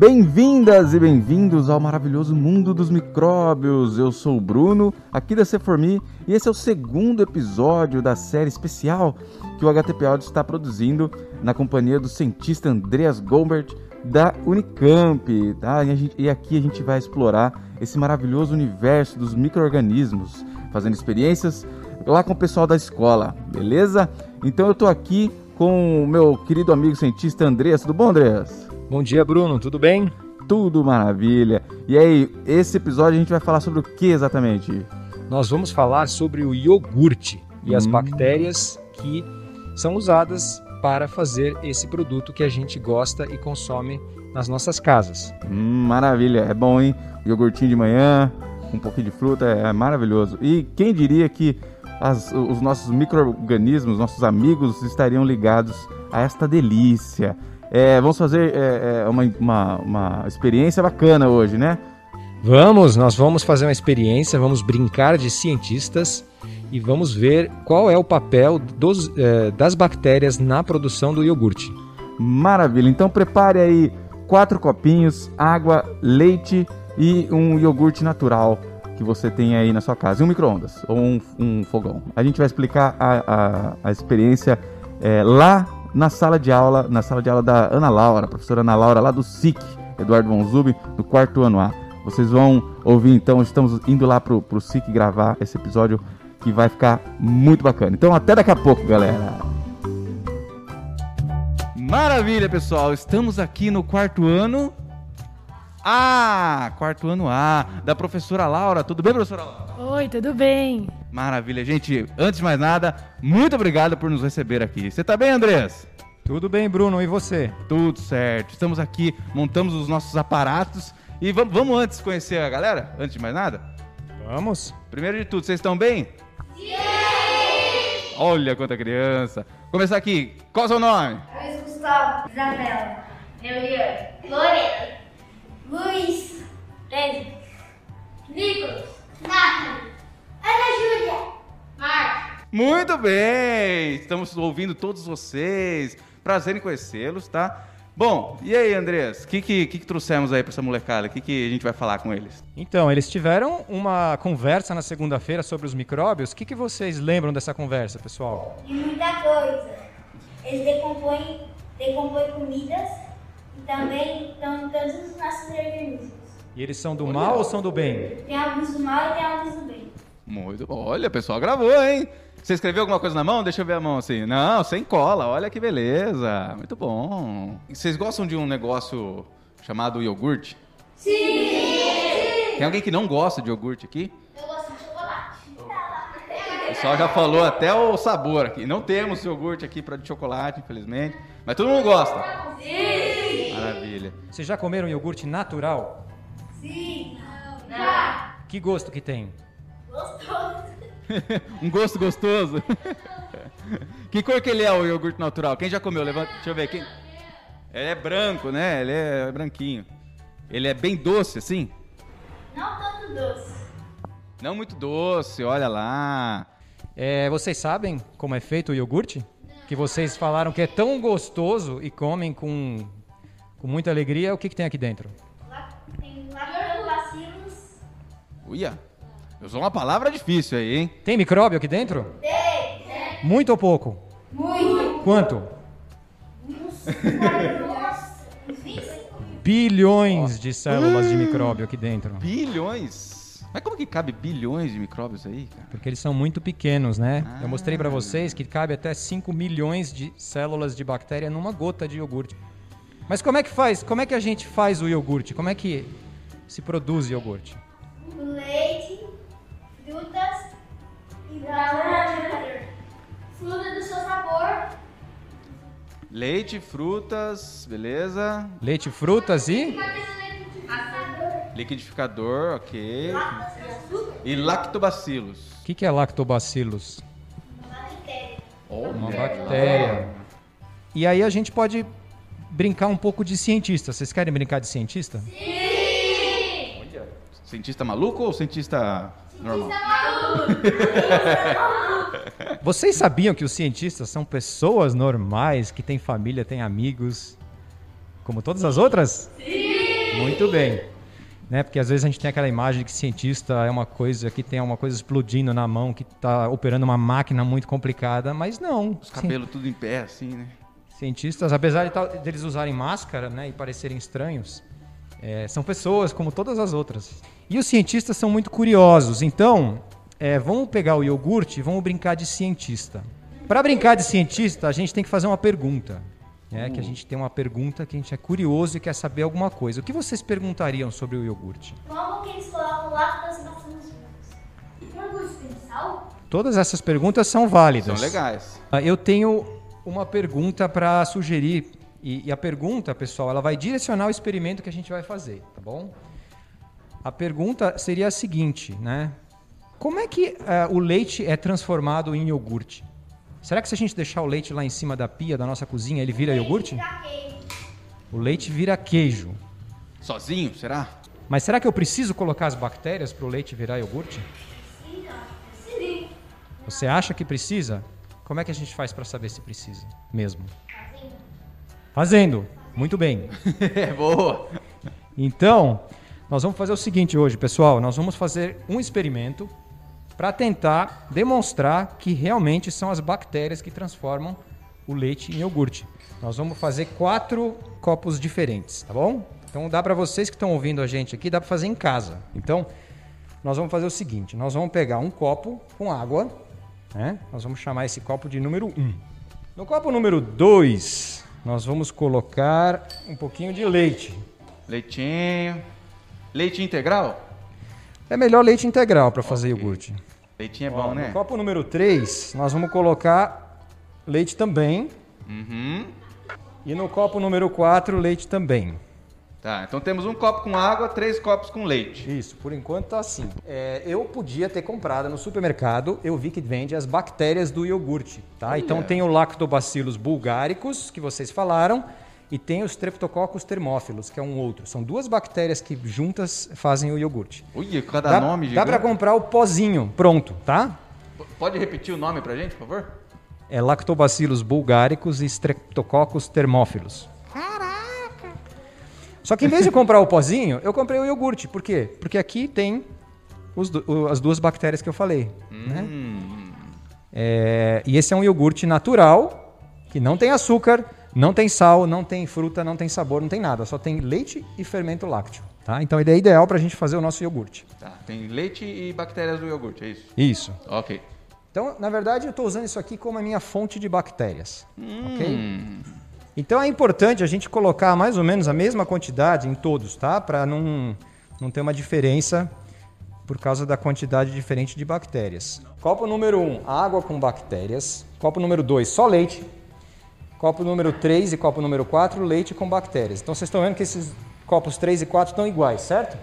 Bem-vindas e bem-vindos ao maravilhoso mundo dos micróbios. Eu sou o Bruno, aqui da Ceformi, e esse é o segundo episódio da série especial que o HTP Audio está produzindo na companhia do cientista Andreas Gombert da Unicamp. Tá? E, gente, e aqui a gente vai explorar esse maravilhoso universo dos micro-organismos, fazendo experiências lá com o pessoal da escola, beleza? Então eu estou aqui com o meu querido amigo cientista Andreas. Tudo bom, Andreas? Bom dia, Bruno. Tudo bem? Tudo maravilha. E aí, esse episódio a gente vai falar sobre o que exatamente? Nós vamos falar sobre o iogurte e hum. as bactérias que são usadas para fazer esse produto que a gente gosta e consome nas nossas casas. Hum, maravilha, é bom, hein? Iogurtinho de manhã, um pouquinho de fruta, é maravilhoso. E quem diria que as, os nossos micro-organismos, nossos amigos, estariam ligados a esta delícia. É, vamos fazer é, é, uma, uma, uma experiência bacana hoje, né? Vamos, nós vamos fazer uma experiência, vamos brincar de cientistas e vamos ver qual é o papel dos, é, das bactérias na produção do iogurte. Maravilha, então prepare aí quatro copinhos, água, leite e um iogurte natural que você tem aí na sua casa, e um micro-ondas ou um, um, fogão. A gente vai explicar a, a, a experiência é, lá na sala de aula, na sala de aula da Ana Laura, professora Ana Laura, lá do SIC, Eduardo Von Zub, do quarto ano A. Vocês vão ouvir então, estamos indo lá pro, pro SIC gravar esse episódio que vai ficar muito bacana. Então até daqui a pouco, galera. Maravilha, pessoal. Estamos aqui no quarto ano ah, quarto ano A, da professora Laura. Tudo bem, professora Laura? Oi, tudo bem. Maravilha, gente. Antes de mais nada, muito obrigado por nos receber aqui. Você tá bem, Andrés? Tudo bem, Bruno. E você? Tudo certo. Estamos aqui, montamos os nossos aparatos. E vamos, vamos antes conhecer a galera? Antes de mais nada? Vamos. Primeiro de tudo, vocês estão bem? Sim! Olha quanta criança. Começar aqui. Qual é o seu nome? Luiz Gustavo. Isabela. Eliane. Lorena. Luiz, Pedro, Nicolas, Nathalie, Ana Júlia, Marcos. Muito bem! Estamos ouvindo todos vocês. Prazer em conhecê-los, tá? Bom, e aí, Andrés? O que, que, que, trouxemos aí para essa molecada? O que, que a gente vai falar com eles? Então, eles tiveram uma conversa na segunda-feira sobre os micróbios. O que, que vocês lembram dessa conversa, pessoal? De muita coisa. Eles decompõem, decompõem comidas também estão em todos os nossos organismos. E eles são do Olha. mal ou são do bem? Tem alguns do mal e tem alguns do bem. Muito bom. Olha, o pessoal gravou, hein? Você escreveu alguma coisa na mão? Deixa eu ver a mão assim. Não, sem cola. Olha que beleza. Muito bom. Vocês gostam de um negócio chamado iogurte? Sim! Tem alguém que não gosta de iogurte aqui? Eu gosto de chocolate. O pessoal já falou até o sabor aqui. Não temos iogurte aqui para de chocolate, infelizmente. Mas todo mundo gosta. Sim! Maravilha. Vocês já comeram iogurte natural? Sim! Já! Que gosto que tem? Gostoso. um gosto gostoso? que cor que ele é, o iogurte natural? Quem já comeu? Levanta, deixa eu ver. Quem... Ele é branco, né? Ele é branquinho. Ele é bem doce, assim? Não tanto doce. Não muito doce, olha lá. É, vocês sabem como é feito o iogurte? que vocês falaram que é tão gostoso e comem com, com muita alegria. O que, que tem aqui dentro? Tem lactobacilos. Uia, usou uma palavra difícil aí, hein? Tem micróbio aqui dentro? Tem. Muito ou pouco? Muito. Quanto? Bilhões de células de micróbio aqui dentro. Bilhões? Mas como que cabe bilhões de micróbios aí, cara? Porque eles são muito pequenos, né? Ah. Eu mostrei para vocês que cabe até 5 milhões de células de bactéria numa gota de iogurte. Mas como é que faz? Como é que a gente faz o iogurte? Como é que se produz iogurte? Leite. Fruta do seu sabor. Leite, frutas, beleza? Leite, frutas e Liquidificador, ok. E lactobacilos. O que, que é lactobacilos? Uma bactéria. Oh, Uma bactéria. E aí a gente pode brincar um pouco de cientista. Vocês querem brincar de cientista? Sim! Cientista maluco ou cientista normal? Cientista maluco! Vocês sabiam que os cientistas são pessoas normais, que têm família, têm amigos, como todas as outras? Sim! Muito bem. Né? Porque às vezes a gente tem aquela imagem de que cientista é uma coisa que tem uma coisa explodindo na mão, que está operando uma máquina muito complicada, mas não. Os cabelos tudo em pé, assim, né? Cientistas, apesar de, tal, de eles usarem máscara né, e parecerem estranhos, é, são pessoas como todas as outras. E os cientistas são muito curiosos. Então, é, vamos pegar o iogurte e vamos brincar de cientista. Para brincar de cientista, a gente tem que fazer uma pergunta. É que a gente tem uma pergunta que a gente é curioso e quer saber alguma coisa. O que vocês perguntariam sobre o iogurte? Como que eles colocam tem sal? Todas essas perguntas são válidas. São legais. Ah, Eu tenho uma pergunta para sugerir. E, e a pergunta, pessoal, ela vai direcionar o experimento que a gente vai fazer, tá bom? A pergunta seria a seguinte, né? Como é que ah, o leite é transformado em iogurte? Será que se a gente deixar o leite lá em cima da pia da nossa cozinha, ele vira iogurte? Fica queijo. O leite vira queijo. Sozinho, será? Mas será que eu preciso colocar as bactérias para o leite virar iogurte? Sim. Você acha que precisa? Como é que a gente faz para saber se precisa mesmo? Fazendo. Muito bem. é boa. Então, nós vamos fazer o seguinte hoje, pessoal. Nós vamos fazer um experimento para tentar demonstrar que realmente são as bactérias que transformam o leite em iogurte. Nós vamos fazer quatro copos diferentes, tá bom? Então dá para vocês que estão ouvindo a gente aqui, dá para fazer em casa. Então, nós vamos fazer o seguinte: nós vamos pegar um copo com água, né? Nós vamos chamar esse copo de número 1. Um. No copo número 2, nós vamos colocar um pouquinho de leite. Leitinho. Leite integral? É melhor leite integral para fazer iogurte. Leitinho é Ó, bom, né? No copo número 3, nós vamos colocar leite também. Uhum. E no copo número 4, leite também. Tá, então temos um copo com água, três copos com leite. Isso, por enquanto tá assim. É, eu podia ter comprado no supermercado, eu vi que vende as bactérias do iogurte, tá? Olha. Então tem o Lactobacillus bulgaricus, que vocês falaram, e tem os Streptococcus thermophilus, que é um outro. São duas bactérias que juntas fazem o iogurte. Ui, cada Dá, nome dá gigante. para comprar o pozinho, pronto, tá? P- Pode repetir o nome pra gente, por favor? É Lactobacillus bulgaricus e Streptococcus thermophilus. Caraca! Só que em vez de comprar o pozinho, eu comprei o iogurte. Por quê? Porque aqui tem os du- o- as duas bactérias que eu falei. né? Hum. É, e esse é um iogurte natural, que não tem açúcar, não tem sal, não tem fruta, não tem sabor, não tem nada. Só tem leite e fermento lácteo. Tá? Então ele é ideal para a gente fazer o nosso iogurte. Tá, tem leite e bactérias do iogurte, é isso? Isso. Ok. Então, na verdade, eu estou usando isso aqui como a minha fonte de bactérias. Ok? Hum. Então é importante a gente colocar mais ou menos a mesma quantidade em todos, tá? Para não, não ter uma diferença por causa da quantidade diferente de bactérias. Copo número 1, um, água com bactérias. Copo número 2, só leite. Copo número 3 e copo número 4, leite com bactérias. Então vocês estão vendo que esses copos 3 e 4 estão iguais, certo?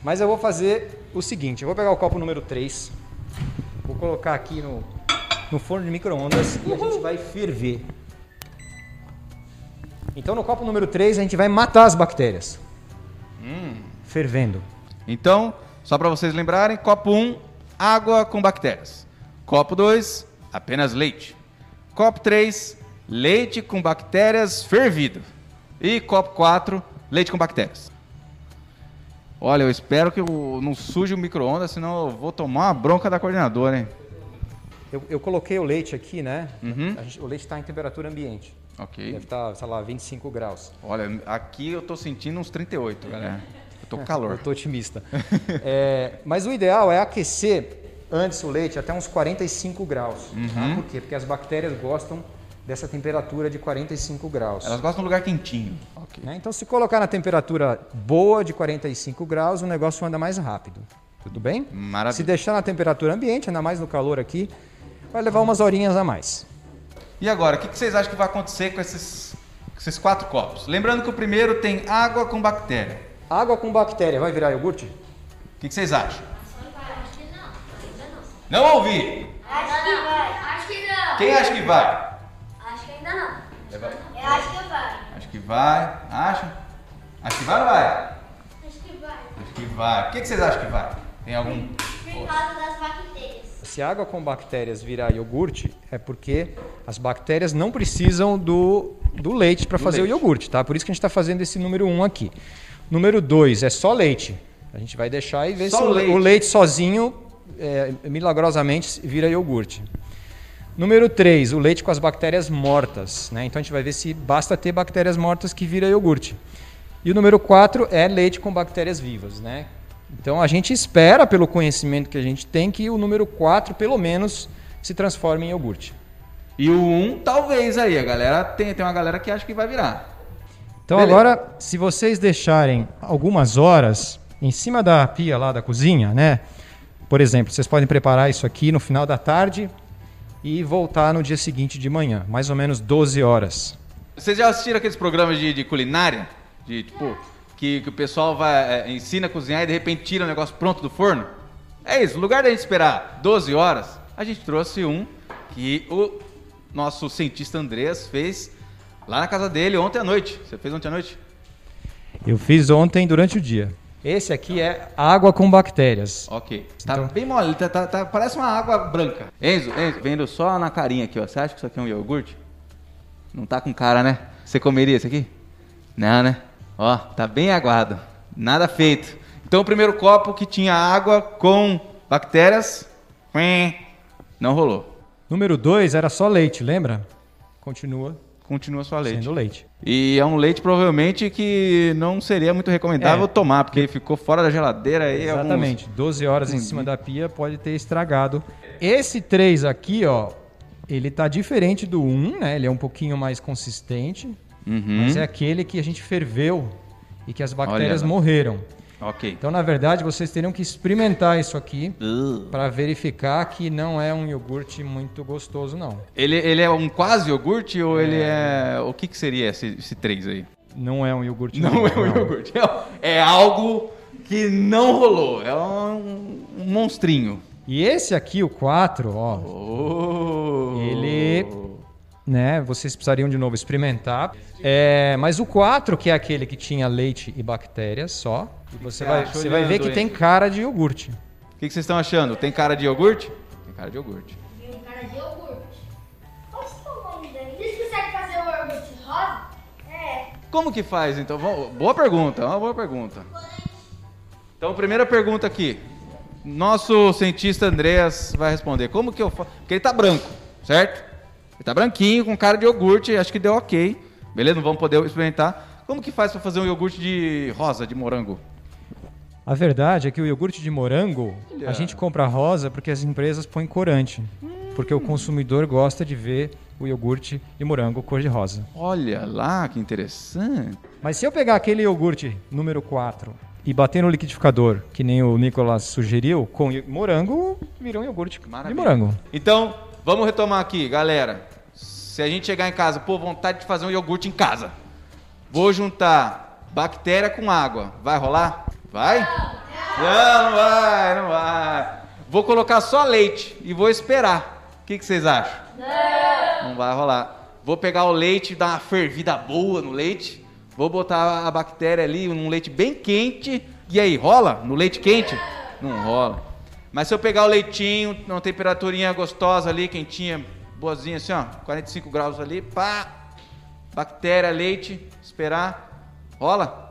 Mas eu vou fazer o seguinte, eu vou pegar o copo número 3, vou colocar aqui no, no forno de micro-ondas e a gente vai ferver. Então no copo número 3 a gente vai matar as bactérias. Fervendo. Então, só para vocês lembrarem, copo 1, água com bactérias. Copo 2, apenas leite. Copo 3, leite com bactérias fervido. E copo 4, leite com bactérias. Olha, eu espero que eu não suje o micro-ondas, senão eu vou tomar uma bronca da coordenadora, hein? Eu, eu coloquei o leite aqui, né? Uhum. Gente- o leite está em temperatura ambiente. Ok. Deve estar, sei lá, 25 graus. Olha, aqui eu tô sentindo uns 38, galera. Eu tô com calor. Eu tô otimista. É, mas o ideal é aquecer antes o leite até uns 45 graus. Uhum. tá? Por quê? Porque as bactérias gostam dessa temperatura de 45 graus. Elas gostam de um lugar quentinho. Ok. né? Então, se colocar na temperatura boa de 45 graus, o negócio anda mais rápido. Tudo bem? Maravilha. Se deixar na temperatura ambiente, ainda mais no calor aqui, vai levar umas horinhas a mais. E agora, o que que vocês acham que vai acontecer com esses, com esses quatro copos? Lembrando que o primeiro tem água com bactéria. Água com bactéria vai virar iogurte? O que, que vocês acham? Não ouvi! Acho que vai. Acho que não. Quem acha que vai? Acho que ainda não. Eu acho que vai. Acho que vai. Acha? Acho que vai ou não vai? Acho que vai. Acho que vai. O que, que vocês acham que vai? Tem algum. Por causa das bactérias. Se água com bactérias virar iogurte, é porque as bactérias não precisam do do leite para fazer leite. o iogurte, tá? Por isso que a gente está fazendo esse número 1 aqui. Número 2 é só leite. A gente vai deixar e ver Só se leite. o leite sozinho, é, milagrosamente, vira iogurte. Número 3, o leite com as bactérias mortas. Né? Então a gente vai ver se basta ter bactérias mortas que vira iogurte. E o número 4 é leite com bactérias vivas. Né? Então a gente espera, pelo conhecimento que a gente tem, que o número 4, pelo menos, se transforme em iogurte. E o 1, talvez aí. A galera tem, tem uma galera que acha que vai virar. Então Beleza. agora, se vocês deixarem algumas horas em cima da pia lá da cozinha, né? Por exemplo, vocês podem preparar isso aqui no final da tarde e voltar no dia seguinte de manhã, mais ou menos 12 horas. Vocês já assistiram aqueles programas de, de culinária? De tipo, que, que o pessoal vai, é, ensina a cozinhar e de repente tira o negócio pronto do forno? É isso, no lugar da gente esperar 12 horas, a gente trouxe um que o nosso cientista Andreas fez lá na casa dele ontem à noite. Você fez ontem à noite? Eu fiz ontem durante o dia. Esse aqui é água com bactérias. Ok. Tá Então- bem mole, tá, tá- tá- parece uma água branca. Enzo, Enzo, vendo só na carinha aqui, ó. Você acha que isso aqui é um iogurte? Não tá com cara, né? Você comeria isso aqui? Não, né? Ó, tá bem aguado. Nada feito. Então o primeiro copo que tinha água com bactérias, quen, não rolou. Número 2 era só leite, lembra? Continua Continua só leite. sendo leite. E é um leite provavelmente que não seria muito recomendável É. tomar, porque ele ficou fora da geladeira aí. alguns- Exatamente. 12 horas em cima da pia pode ter estragado. Esse 3 aqui, ó, ele tá diferente do 1, né? Ele é um pouquinho mais consistente, Uhum. mas é aquele que a gente ferveu e que as bactérias lá. morreram. Ok. Então, na verdade, vocês teriam que experimentar isso aqui Uh. para verificar que não é um iogurte muito gostoso, não. Ele, ele é um quase iogurte ou ele é. O que, que seria esse, esse 3 aí? Não é um iogurte. Não é um iogurte. É, é algo que não rolou. É um, um monstrinho. E esse aqui, o 4, ó, Oh. Ele- né? Vocês precisariam de novo experimentar. É, mas o 4, que é aquele que tinha leite e bactérias só, e você, vai, você vai ver que tem cara de iogurte. O que, que vocês estão achando? Tem cara de iogurte? Tem cara de iogurte. Cara de iogurte. Qual que é o nome dele? Vocês conseguem fazer o iogurte rosa? É, Como que faz então? Boa pergunta, uma boa pergunta. Então, primeira pergunta aqui. Nosso cientista Andreas vai responder. Como que eu faço? Porque ele tá branco, certo? Ele tá branquinho, com cara de iogurte, acho que deu ok. Beleza? Não vamos poder experimentar. Como que faz para fazer um iogurte de rosa, de morango? A verdade é que o iogurte de morango, a gente compra rosa porque as empresas põem corante. Porque o consumidor gosta de ver o iogurte de morango cor de rosa. Olha lá, que interessante. Mas se eu pegar aquele iogurte número 4 e bater no liquidificador, que nem o Nicolas sugeriu, com morango, virou um iogurte Maravilha. de morango. Então, vamos retomar aqui, galera. Se a gente chegar em casa, pô, vontade de fazer um iogurte em casa. Vou juntar bactéria com água. Vai rolar? Vai? Não, não vai, não vai. Vou colocar só leite e vou esperar. O que, que vocês acham? Não. Não vai rolar. Vou pegar o leite, dar uma fervida boa no leite. Vou botar a bactéria ali num leite bem quente. E aí, rola? No leite quente? Não rola. Mas se eu pegar o leitinho, numa temperaturinha gostosa ali, quentinha, boazinha assim, ó, 45 graus ali, pá, bactéria, leite, esperar, rola?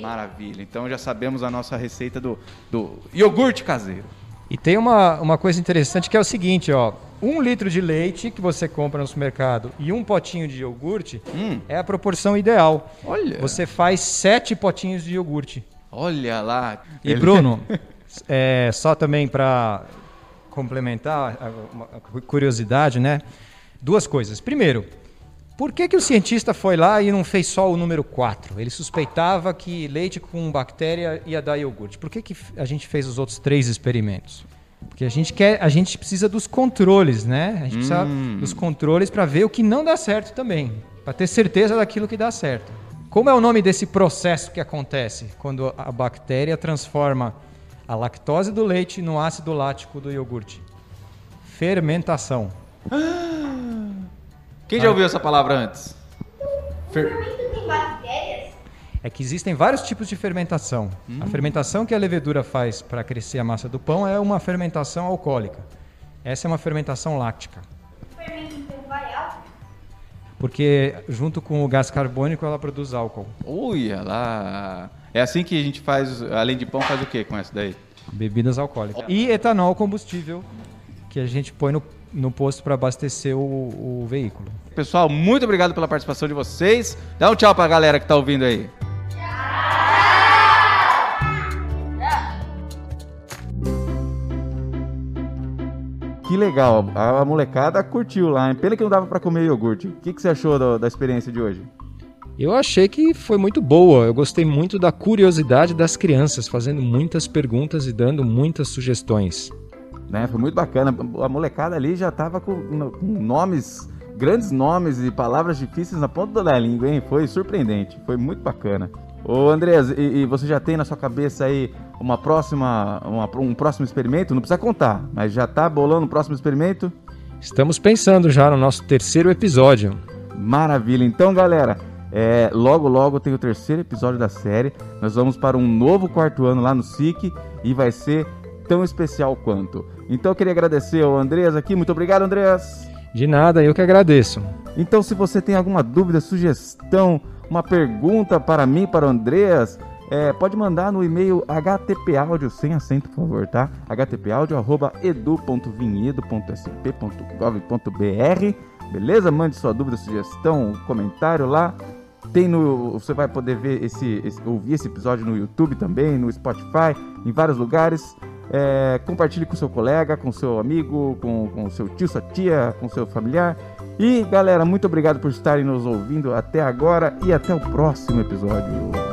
Maravilha. Então já sabemos a nossa receita do, do iogurte caseiro. E tem uma, uma coisa interessante que é o seguinte, ó. Um litro de leite que você compra no supermercado e um potinho de iogurte Hum. é a proporção ideal. Olha. Você faz sete potinhos de iogurte. Olha lá. E Bruno, é, só também para complementar a, a curiosidade, né? Duas coisas. Primeiro, por que, que o cientista foi lá e não fez só o número 4? Ele suspeitava que leite com bactéria ia dar iogurte. Por que, que a gente fez os outros três experimentos? Porque a gente quer, a gente precisa dos controles, né? A gente precisa dos controles para ver o que não dá certo também, para ter certeza daquilo que dá certo. Como é o nome desse processo que acontece quando a bactéria transforma a lactose do leite no ácido lático do iogurte? Fermentação. Quem já ouviu essa palavra antes? Fer- fermento tem bactérias? É que existem vários tipos de fermentação. A fermentação que a levedura faz para crescer a massa do pão é uma fermentação alcoólica. Essa é uma fermentação láctica. O fermento então vai alto? porque junto com o gás carbônico ela produz álcool. Olha lá. É assim que a gente faz, além de pão, faz o que com essa daí? Bebidas alcoólicas. E etanol combustível que a gente põe no, no posto para abastecer o, o veículo. Pessoal, muito obrigado pela participação de vocês. Dá um tchau pra galera que tá ouvindo aí. Que legal, a molecada curtiu lá. hein? Pena que não dava pra comer iogurte. O que, que você achou do- da experiência de hoje? Eu achei que foi muito boa. Eu gostei muito da curiosidade das crianças, fazendo muitas perguntas e dando muitas sugestões. Né? Foi muito bacana. A molecada ali já tava com, com nomes, grandes nomes e palavras difíceis na ponta da língua, hein? Foi surpreendente, foi muito bacana. Ô Andrés, e, e você já tem na sua cabeça aí uma próxima, uma- um próximo experimento? Não precisa contar, mas já tá bolando o próximo experimento? Estamos pensando já no nosso terceiro episódio. Maravilha. Então, galera, é, logo logo tem o terceiro episódio da série. Nós vamos para um novo quarto ano lá no SIC e vai ser tão especial quanto. Então, eu queria agradecer ao Andrés aqui. Muito obrigado, Andrés. De nada, eu que agradeço. Então, se você tem alguma dúvida, sugestão, uma pergunta para mim, para o Andreas, é, pode mandar no e-mail htpaudio, sem acento, por favor, tá? htpaudio.edu.vinhedo.sp.gov.br Beleza? Mande sua dúvida, sugestão, comentário lá. Tem no, você vai poder ver esse, esse- ouvir esse episódio no YouTube também, no Spotify, em vários lugares. É, compartilhe com seu colega, com seu amigo, com, com seu tio, sua tia, com seu familiar. E galera, muito obrigado por estarem nos ouvindo até agora e até o próximo episódio.